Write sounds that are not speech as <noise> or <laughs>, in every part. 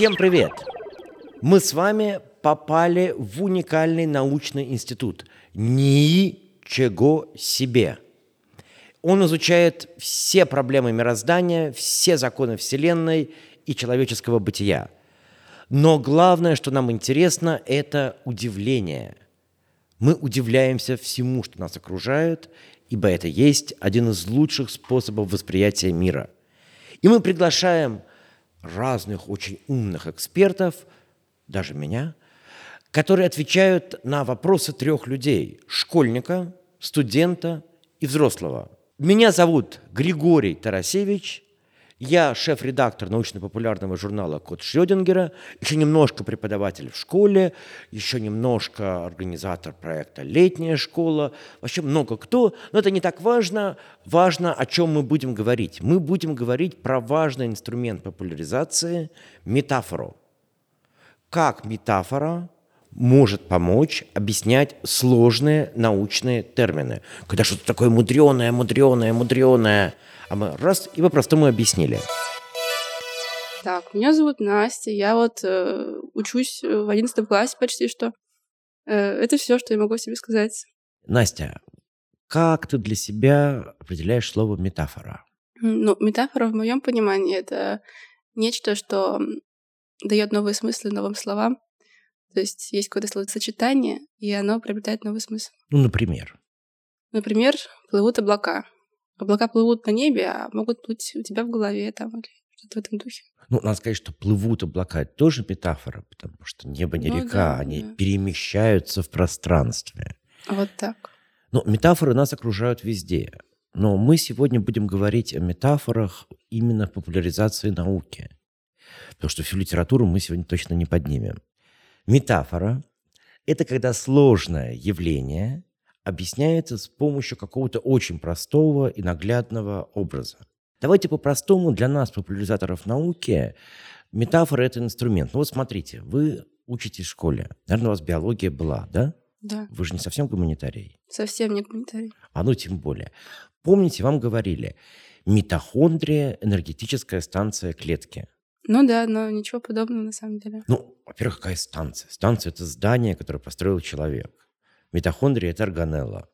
Всем привет! Мы с вами попали в уникальный научный институт. Ничего себе! Он изучает все проблемы мироздания, все законы Вселенной и человеческого бытия. Но главное, что нам интересно, это удивление. Мы удивляемся всему, что нас окружает, ибо это есть один из лучших способов восприятия мира. И мы приглашаем разных очень умных экспертов, даже меня, которые отвечают на вопросы трех людей – школьника, студента и взрослого. Меня зовут Григорий Тарасевич – я шеф-редактор научно-популярного журнала «Код Шрёдингера», еще немножко преподаватель в школе, еще немножко организатор проекта «Летняя школа», вообще много кто, но это не так важно. Важно, о чем мы будем говорить. Мы будем говорить про важный инструмент популяризации – метафору. Как метафора может помочь объяснять сложные научные термины. Когда что-то такое мудреное, мудреное, мудреное – а мы раз и по-простому объяснили. Так, меня зовут Настя, я вот э, учусь в одиннадцатом классе почти что. Э, это все, что я могу себе сказать. Настя, как ты для себя определяешь слово метафора? Ну, метафора в моем понимании это нечто, что дает новые смыслы новым словам. То есть есть какое-то словосочетание, и оно приобретает новый смысл. Ну, например? Например, плывут облака. Облака плывут на небе, а могут плыть у тебя в голове там или что-то в этом духе. Ну, надо сказать, что плывут облака – это тоже метафора, потому что небо не ну, река, да, они да. перемещаются в пространстве. Вот так. Ну, метафоры нас окружают везде. Но мы сегодня будем говорить о метафорах именно в популяризации науки. Потому что всю литературу мы сегодня точно не поднимем. Метафора – это когда сложное явление объясняется с помощью какого-то очень простого и наглядного образа. Давайте по-простому для нас, популяризаторов науки, метафора – это инструмент. Ну вот смотрите, вы учитесь в школе. Наверное, у вас биология была, да? Да. Вы же не совсем гуманитарий. Совсем не гуманитарий. А ну тем более. Помните, вам говорили, митохондрия – энергетическая станция клетки. Ну да, но ничего подобного на самом деле. Ну, во-первых, какая станция? Станция – это здание, которое построил человек. Митохондрия – это органелла.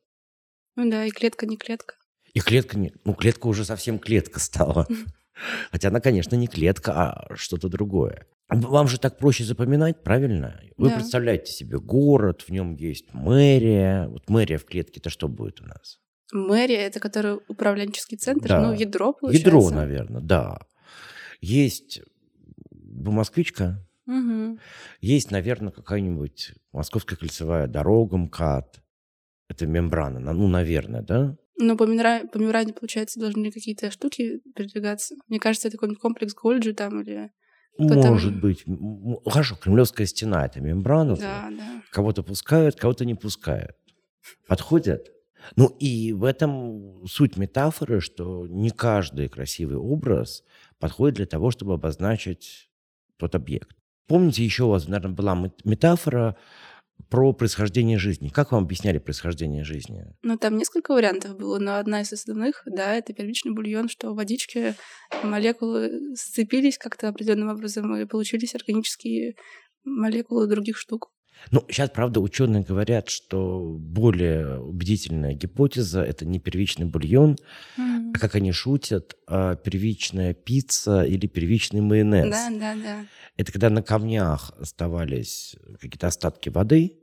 Ну да, и клетка не клетка. И клетка не... Ну, клетка уже совсем клетка стала. <laughs> Хотя она, конечно, не клетка, а что-то другое. Вам же так проще запоминать, правильно? Вы да. представляете себе город, в нем есть мэрия. Вот мэрия в клетке, это что будет у нас? Мэрия, это который управленческий центр, да. ну, ядро, получается. Ядро, наверное, да. Есть москвичка, Угу. Есть, наверное, какая-нибудь Московская кольцевая дорога, МКАД. Это мембрана, ну, наверное, да? Но по, мембране, по мембране, получается, должны какие-то штуки передвигаться. Мне кажется, это какой-нибудь комплекс Гольджи там или... Может там... быть. Хорошо, Кремлевская стена — это мембрана. Да, да. Кого-то пускают, кого-то не пускают. Подходят? Ну и в этом суть метафоры, что не каждый красивый образ подходит для того, чтобы обозначить тот объект. Помните, еще у вас, наверное, была метафора про происхождение жизни. Как вам объясняли происхождение жизни? Ну, там несколько вариантов было, но одна из основных, да, это первичный бульон, что в водичке молекулы сцепились как-то определенным образом и получились органические молекулы других штук. Ну, сейчас, правда, ученые говорят, что более убедительная гипотеза – это не первичный бульон, mm-hmm. а, как они шутят, а первичная пицца или первичный майонез. Да, да, да. Это когда на камнях оставались какие-то остатки воды,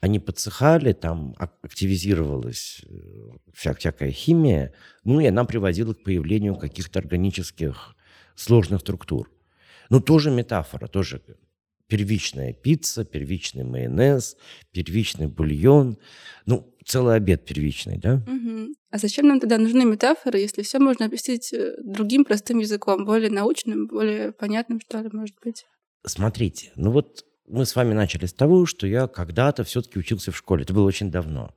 они подсыхали, там активизировалась э, вся, всякая химия, ну и она приводила к появлению каких-то органических сложных структур. Ну, тоже метафора, тоже первичная пицца, первичный майонез, первичный бульон. Ну, целый обед первичный, да? Угу. А зачем нам тогда нужны метафоры, если все можно объяснить э, другим простым языком, более научным, более понятным, что ли, может быть? Смотрите, ну вот мы с вами начали с того, что я когда-то все-таки учился в школе. Это было очень давно.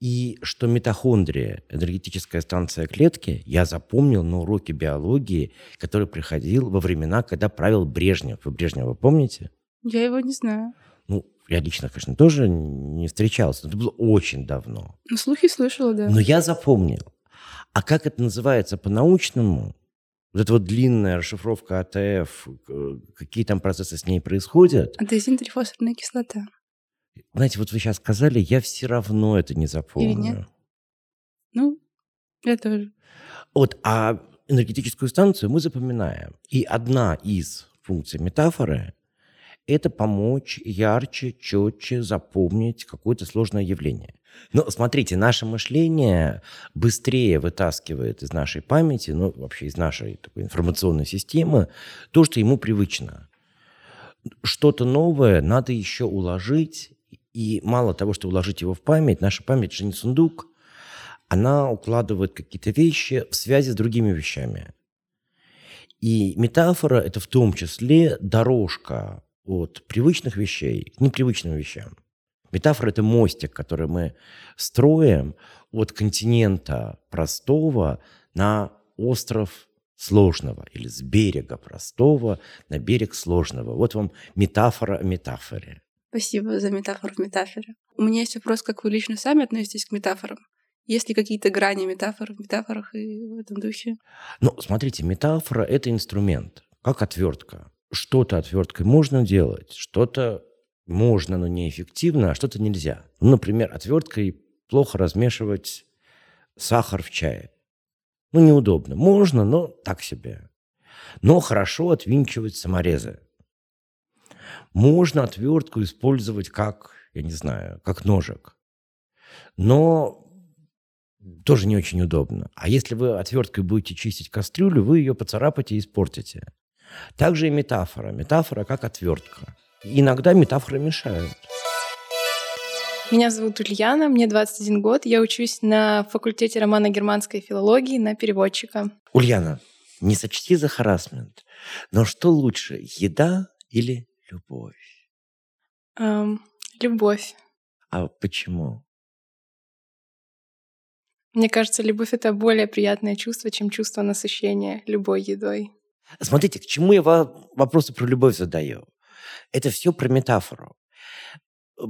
И что митохондрия, энергетическая станция клетки, я запомнил на уроке биологии, который приходил во времена, когда правил Брежнев. Вы Брежнева помните? Я его не знаю. Ну, я лично, конечно, тоже не встречался, но это было очень давно. Ну, слухи слышала, да. Но я запомнил. А как это называется по-научному, вот эта вот длинная расшифровка АТФ, какие там процессы с ней происходят. Адезин-трифосфорная кислота. Знаете, вот вы сейчас сказали, я все равно это не запомню. Или нет? Ну, я тоже. Вот, а энергетическую станцию мы запоминаем. И одна из функций метафоры – это помочь ярче, четче запомнить какое-то сложное явление. Но смотрите, наше мышление быстрее вытаскивает из нашей памяти, ну, вообще из нашей такой информационной системы, то, что ему привычно. Что-то новое надо еще уложить, и мало того, что уложить его в память, наша память же не сундук, она укладывает какие-то вещи в связи с другими вещами. И метафора – это в том числе дорожка от привычных вещей к непривычным вещам. Метафора – это мостик, который мы строим от континента простого на остров сложного или с берега простого на берег сложного. Вот вам метафора о метафоре. Спасибо за метафору в метафоре. У меня есть вопрос, как вы лично сами относитесь к метафорам? Есть ли какие-то грани метафор в метафорах и в этом духе? Ну, смотрите, метафора – это инструмент, как отвертка. Что-то отверткой можно делать, что-то можно, но неэффективно, а что-то нельзя. Ну, например, отверткой плохо размешивать сахар в чае. Ну, неудобно. Можно, но так себе. Но хорошо отвинчивать саморезы. Можно отвертку использовать как, я не знаю, как ножик. Но тоже не очень удобно. А если вы отверткой будете чистить кастрюлю, вы ее поцарапаете и испортите. Также и метафора. Метафора как отвертка. Иногда метафоры мешают. Меня зовут Ульяна, мне 21 год. Я учусь на факультете романо-германской филологии на переводчика. Ульяна, не сочти за харасмент, но что лучше, еда или любовь? Эм, любовь. А почему? Мне кажется, любовь — это более приятное чувство, чем чувство насыщения любой едой. Смотрите, к чему я вопросы про любовь задаю? Это все про метафору. Э,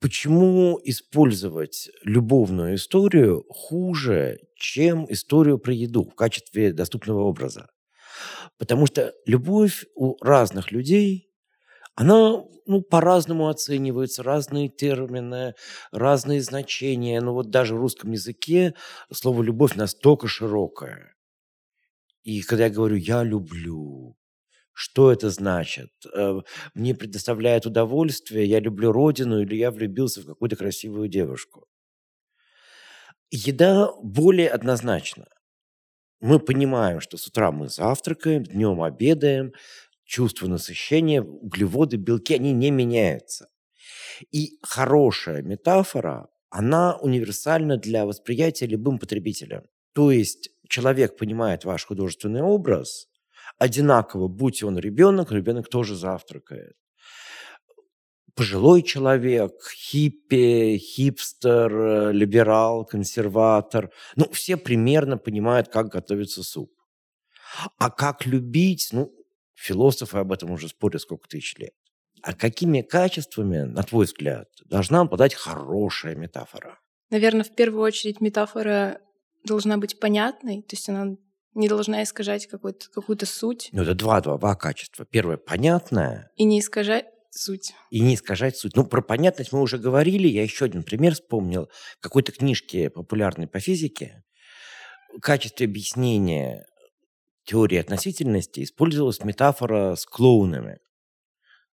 почему использовать любовную историю хуже, чем историю про еду в качестве доступного образа? Потому что любовь у разных людей она ну, по-разному оценивается, разные термины, разные значения. Ну вот даже в русском языке слово «любовь» настолько широкое. И когда я говорю «я люблю», что это значит? Э, мне предоставляет удовольствие, я люблю родину или я влюбился в какую-то красивую девушку. Еда более однозначна. Мы понимаем, что с утра мы завтракаем, днем обедаем, чувство насыщения, углеводы, белки, они не меняются. И хорошая метафора, она универсальна для восприятия любым потребителем. То есть человек понимает ваш художественный образ, одинаково, будь он ребенок, ребенок тоже завтракает. Пожилой человек, хиппи, хипстер, либерал, консерватор. Ну, все примерно понимают, как готовится суп. А как любить, ну, Философы об этом уже спорят сколько тысяч лет. А какими качествами, на твой взгляд, должна обладать хорошая метафора? Наверное, в первую очередь метафора должна быть понятной, то есть она не должна искажать какую-то какую суть. Ну, это два, два, два качества. Первое – понятное. И не искажать суть. И не искажать суть. Ну, про понятность мы уже говорили. Я еще один пример вспомнил. В какой-то книжке популярной по физике в качестве объяснения теории относительности использовалась метафора с клоунами.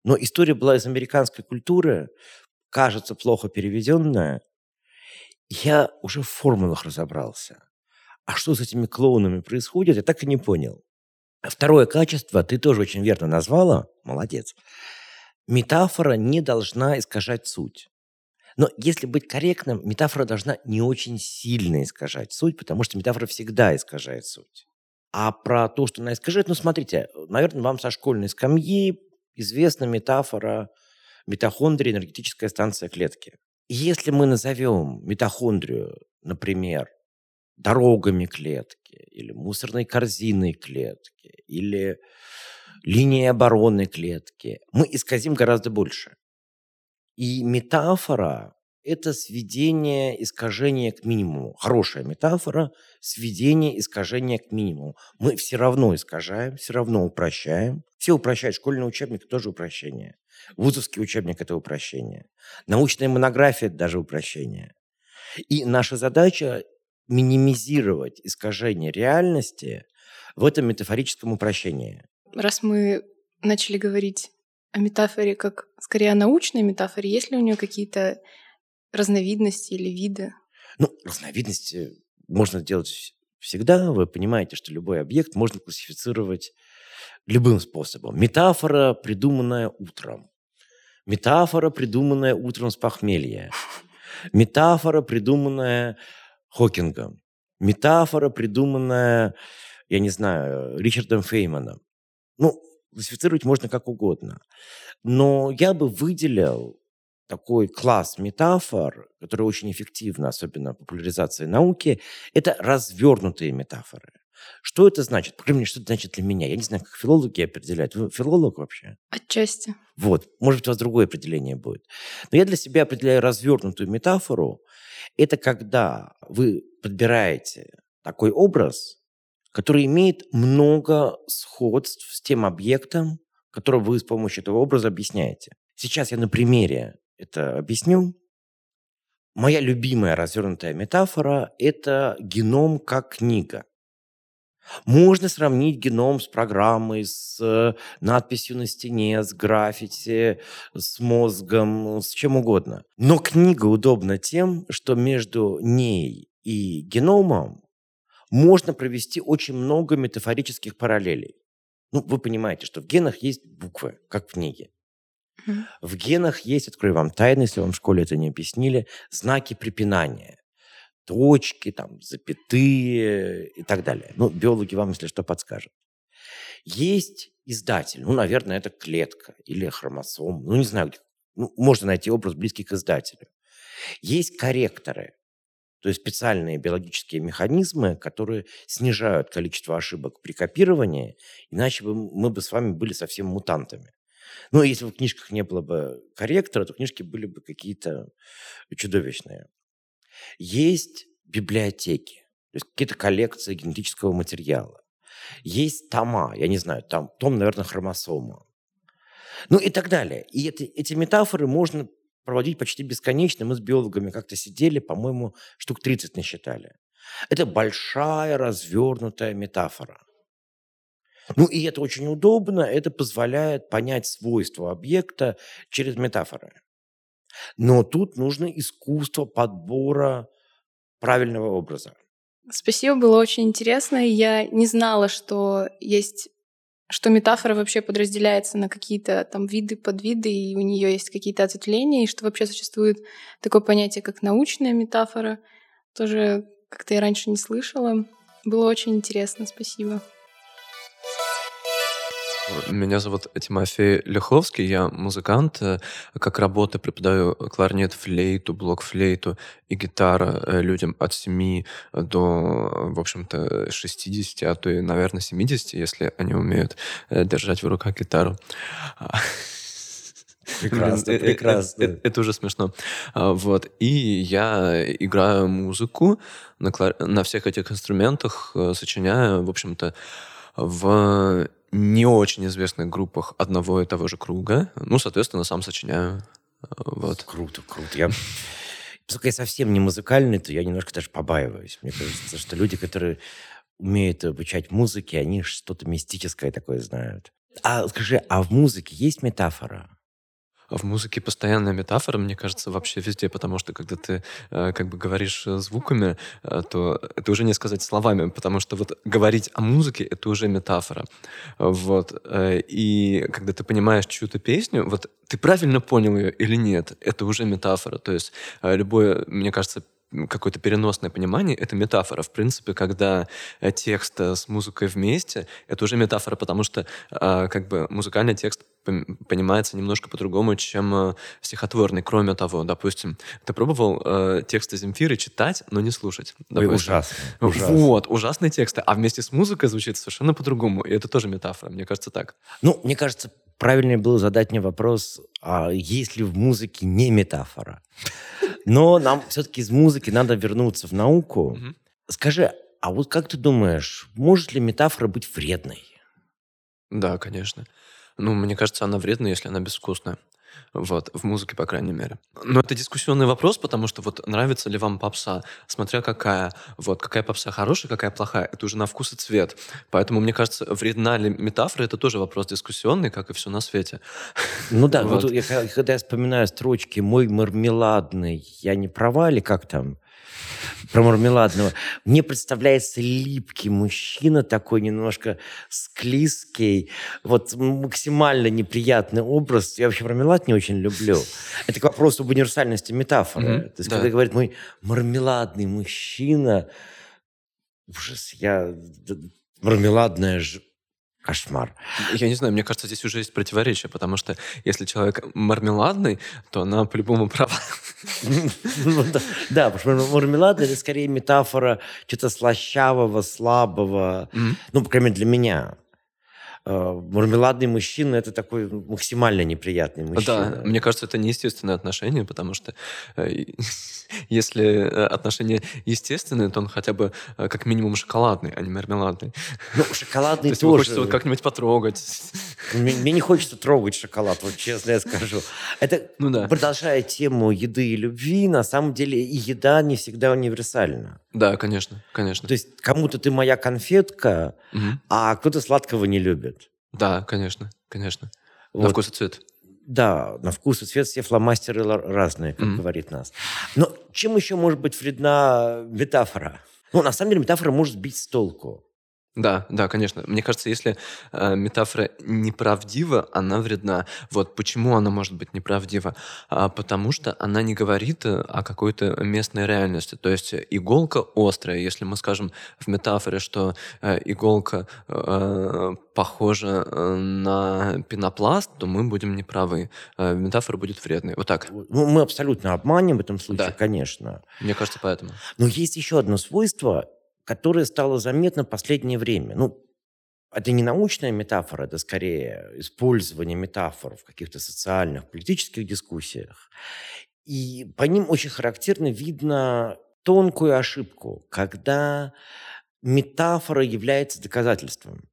Но история была из американской культуры, кажется, плохо переведенная. Я уже в формулах разобрался. А что с этими клоунами происходит, я так и не понял. Второе качество ты тоже очень верно назвала. Молодец. Метафора не должна искажать суть. Но если быть корректным, метафора должна не очень сильно искажать суть, потому что метафора всегда искажает суть. А про то, что она искажает, ну, смотрите, наверное, вам со школьной скамьи известна метафора митохондрии энергетическая станция клетки. Если мы назовем митохондрию, например, дорогами клетки, или мусорной корзиной клетки, или линией обороны клетки, мы исказим гораздо больше. И метафора это сведение искажения к минимуму. Хорошая метафора – сведение искажения к минимуму. Мы все равно искажаем, все равно упрощаем. Все упрощают. Школьный учебник – тоже упрощение. Вузовский учебник – это упрощение. Научная монография – это даже упрощение. И наша задача – минимизировать искажение реальности в этом метафорическом упрощении. Раз мы начали говорить о метафоре как скорее о научной метафоре, есть ли у нее какие-то разновидности или виды? Ну, разновидности можно делать всегда. Вы понимаете, что любой объект можно классифицировать любым способом. Метафора, придуманная утром. Метафора, придуманная утром с похмелья. Метафора, придуманная Хокингом. Метафора, придуманная, я не знаю, Ричардом Фейманом. Ну, классифицировать можно как угодно. Но я бы выделил такой класс метафор, который очень эффективно, особенно в популяризации науки, это развернутые метафоры. Что это значит? По крайней мере, что это значит для меня? Я не знаю, как филологи определяют. Вы филолог вообще? Отчасти. Вот. Может быть, у вас другое определение будет. Но я для себя определяю развернутую метафору. Это когда вы подбираете такой образ, который имеет много сходств с тем объектом, который вы с помощью этого образа объясняете. Сейчас я на примере это объясню. Моя любимая развернутая метафора – это геном как книга. Можно сравнить геном с программой, с э, надписью на стене, с граффити, с мозгом, с чем угодно. Но книга удобна тем, что между ней и геномом можно провести очень много метафорических параллелей. Ну, вы понимаете, что в генах есть буквы, как в книге. В генах есть, открою вам тайну, если вам в школе это не объяснили, знаки препинания. Точки, там, запятые и так далее. Ну, биологи вам, если что, подскажут. Есть издатель, ну, наверное, это клетка или хромосом, ну, не знаю, ну, можно найти образ близкий к издателю. Есть корректоры, то есть специальные биологические механизмы, которые снижают количество ошибок при копировании, иначе бы мы бы с вами были совсем мутантами. Ну, если в книжках не было бы корректора, то книжки были бы какие-то чудовищные. Есть библиотеки, то есть какие-то коллекции генетического материала. Есть тома, я не знаю, там, том, наверное, хромосома. Ну и так далее. И это, эти метафоры можно проводить почти бесконечно. Мы с биологами как-то сидели, по-моему, штук 30 насчитали. Это большая развернутая метафора. Ну и это очень удобно, это позволяет понять свойства объекта через метафоры. Но тут нужно искусство подбора правильного образа. Спасибо, было очень интересно. Я не знала, что есть что метафора вообще подразделяется на какие-то там виды, подвиды, и у нее есть какие-то ответвления, и что вообще существует такое понятие, как научная метафора. Тоже как-то я раньше не слышала. Было очень интересно, спасибо. Меня зовут Тимофей Леховский, я музыкант. Э, как работа преподаю кларнет, флейту, блок-флейту и гитара э, людям от 7 до, в общем-то, 60, а то и, наверное, 70, если они умеют э, держать в руках гитару. Прекрасно, <laughs> Блин, прекрасно. Это, это, это уже смешно. А, вот. И я играю музыку на, на всех этих инструментах, сочиняю, в общем-то, в не очень известных группах одного и того же круга. Ну, соответственно, сам сочиняю. Вот. Круто, круто. Я... Поскольку я совсем не музыкальный, то я немножко даже побаиваюсь. Мне кажется, что люди, которые умеют обучать музыке, они что-то мистическое такое знают. А скажи, а в музыке есть метафора? В музыке постоянная метафора, мне кажется, вообще везде, потому что когда ты э, как бы говоришь э, звуками, э, то это уже не сказать словами, потому что вот говорить о музыке — это уже метафора. Вот. И когда ты понимаешь чью-то песню, вот ты правильно понял ее или нет, это уже метафора. То есть любое, мне кажется, какое-то переносное понимание, это метафора. В принципе, когда э, текст э, с музыкой вместе, это уже метафора, потому что э, как бы музыкальный текст понимается немножко по-другому, чем стихотворный. Кроме того, допустим, ты пробовал э, тексты Земфиры читать, но не слушать? Допустим. Ой, ужасно, ужасно. Вот, ужасные тексты. А вместе с музыкой звучит совершенно по-другому. И это тоже метафора, мне кажется, так. Ну, мне кажется, правильнее было задать мне вопрос, а есть ли в музыке не метафора? Но нам все-таки из музыки надо вернуться в науку. Скажи, а вот как ты думаешь, может ли метафора быть вредной? Да, конечно. Ну, мне кажется, она вредная, если она безвкусная. Вот, в музыке, по крайней мере. Но это дискуссионный вопрос, потому что вот нравится ли вам попса, смотря какая. Вот, какая попса хорошая, какая плохая, это уже на вкус и цвет. Поэтому, мне кажется, вредна ли метафора, это тоже вопрос дискуссионный, как и все на свете. Ну да, <laughs> вот, Вот. я, когда я вспоминаю строчки «Мой мармеладный, я не права» или как там, про мармеладного, мне представляется липкий мужчина такой немножко склизкий, вот максимально неприятный образ. Я вообще мармелад не очень люблю. Это к вопросу об универсальности метафоры. Мгм, То есть, да. когда говорит «мой мармеладный мужчина», ужас, я... Мармеладная ж... Кошмар. Я не знаю, мне кажется, здесь уже есть противоречие, потому что если человек мармеладный, то она по-любому права. Ну да, потому что мармелад это скорее метафора чего-то слащавого, слабого. Ну, по крайней мере, для меня. Э, Мармеладный мужчина это такой максимально неприятный мужчина. Да, мне кажется, это неестественное отношение, потому что э, <laughs> если э, отношения естественные, то он хотя бы как минимум шоколадный, а не мармеладный. Ну, <laughs> То шоколадный есть ему тоже. хочется вот как-нибудь потрогать. Мне, мне не хочется трогать шоколад, вот честно я скажу. Это, Ну да. продолжая тему еды и любви, на самом деле и еда не всегда универсальна. Да, конечно, конечно. То есть кому-то ты моя конфетка, Мгм. а кто-то сладкого не любит. Да, конечно, конечно. На Вот. вкус и цвет. Да, на вкус и цвет все фломастеры разные, как Мгм. говорит нас. Но чем еще может быть вредна метафора? Ну, на самом деле, метафора может сбить с толку. Да, да, конечно. Мне кажется, если э, метафора неправдива, она вредна. Вот почему она может быть неправдива? А, потому что она не говорит э, о какой-то местной реальности. То есть иголка острая. Если мы скажем в метафоре, что э, иголка э, похожа э, на пенопласт, то мы будем неправы. Э, метафора будет вредной. Вот так. Ну, мы абсолютно обманем в этом случае, Да. конечно. Мне кажется, поэтому. Но есть еще одно свойство, которое стало заметно в последнее время. Ну, это не научная метафора, это скорее использование метафор в каких-то социальных, политических дискуссиях. И по ним очень характерно видно тонкую ошибку, когда метафора является доказательством.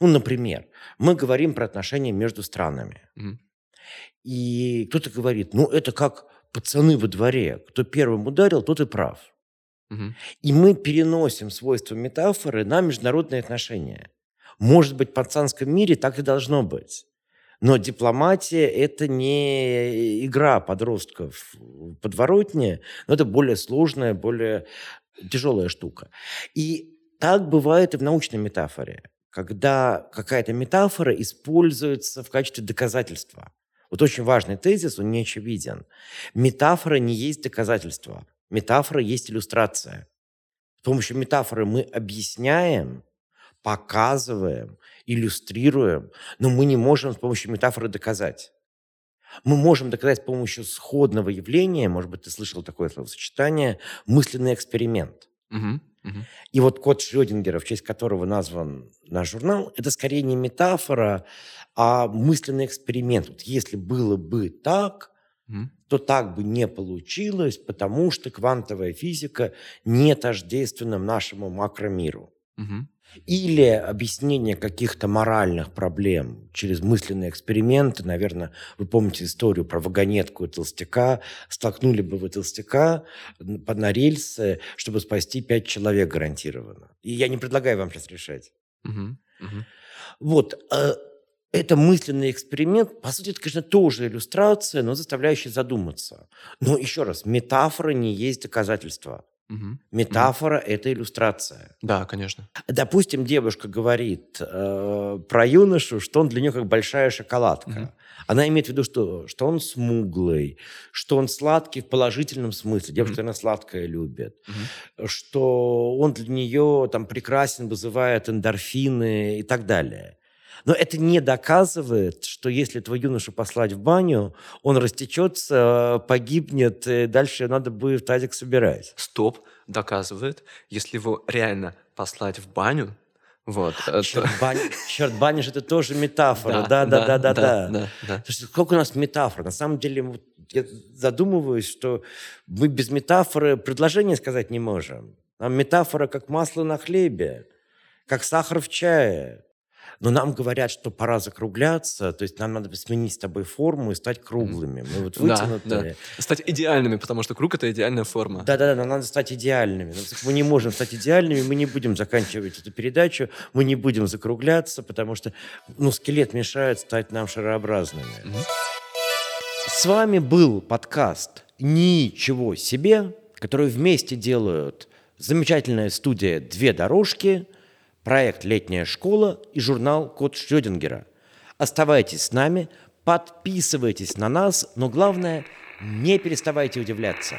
Ну, например, мы говорим про отношения между странами. И кто-то говорит, ну, это как пацаны во дворе. Кто первым ударил, тот и прав. И мы переносим свойства метафоры на международные отношения. Может быть, в пацанском мире так и должно быть. Но дипломатия – это не игра подростков в подворотне, но это более сложная, более тяжелая штука. И так бывает и в научной метафоре, когда какая-то метафора используется в качестве доказательства. Вот очень важный тезис, он не очевиден. Метафора не есть доказательство. Метафора есть иллюстрация. С помощью метафоры мы объясняем, показываем, иллюстрируем, но мы не можем с помощью метафоры доказать. Мы можем доказать с помощью сходного явления, может быть, ты слышал такое словосочетание, мысленный эксперимент. Мгм. Мгм. И вот код Шрёдингера, в честь которого назван наш журнал, это скорее не метафора, а мысленный эксперимент. Вот если было бы так. То так бы не получилось, потому что квантовая физика не тождественна нашему макромиру. Мгм. Или объяснение каких-то моральных проблем через мысленные эксперименты. Наверное, вы помните историю про вагонетку и толстяка. Столкнули бы вы толстяка под- на рельсы, чтобы спасти пять человек гарантированно. И я не предлагаю вам сейчас решать. Мгм. Мгм. Вот. Это мысленный эксперимент. По сути, это, конечно, тоже иллюстрация, но заставляющая задуматься. Но еще раз, метафора не есть доказательство. Мгм. Метафора – это иллюстрация. Да, конечно. Допустим, девушка говорит э, про юношу, что он для нее как большая шоколадка. Мгм. Она имеет в виду, что, что он смуглый, что он сладкий в положительном смысле. Девушка, Мгм. она сладкое любит. Мгм. Что он для нее там прекрасен, вызывает эндорфины и так далее. Но это не доказывает, что если твой юношу послать в баню, он растечется, погибнет, и дальше надо будет тазик собирать. Стоп доказывает, если его реально послать в баню, Вот. э, Черт, то- бани, черт, баниш это тоже метафора. Да, Да, да, да, да, да. да, да. Слушайте, сколько у нас метафор? На самом деле, вот я задумываюсь, что мы без метафоры предложение сказать не можем. Нам метафора как масло на хлебе, как сахар в чае. Но нам говорят, что пора закругляться, то есть нам надо сменить с тобой форму и стать круглыми. Мы вот Да, вытянутые. да. Стать идеальными, потому что круг — это идеальная форма. Да-да-да, нам надо стать идеальными. Но Мы не можем стать идеальными, мы не будем заканчивать эту передачу, мы не будем закругляться, потому что ну, скелет мешает стать нам шарообразными. С вами был подкаст «Ничего себе», который вместе делают замечательная студия «Две дорожки», проект «Летняя школа» и журнал «Код Шрёдингера». Оставайтесь с нами, подписывайтесь на нас, но главное, не переставайте удивляться.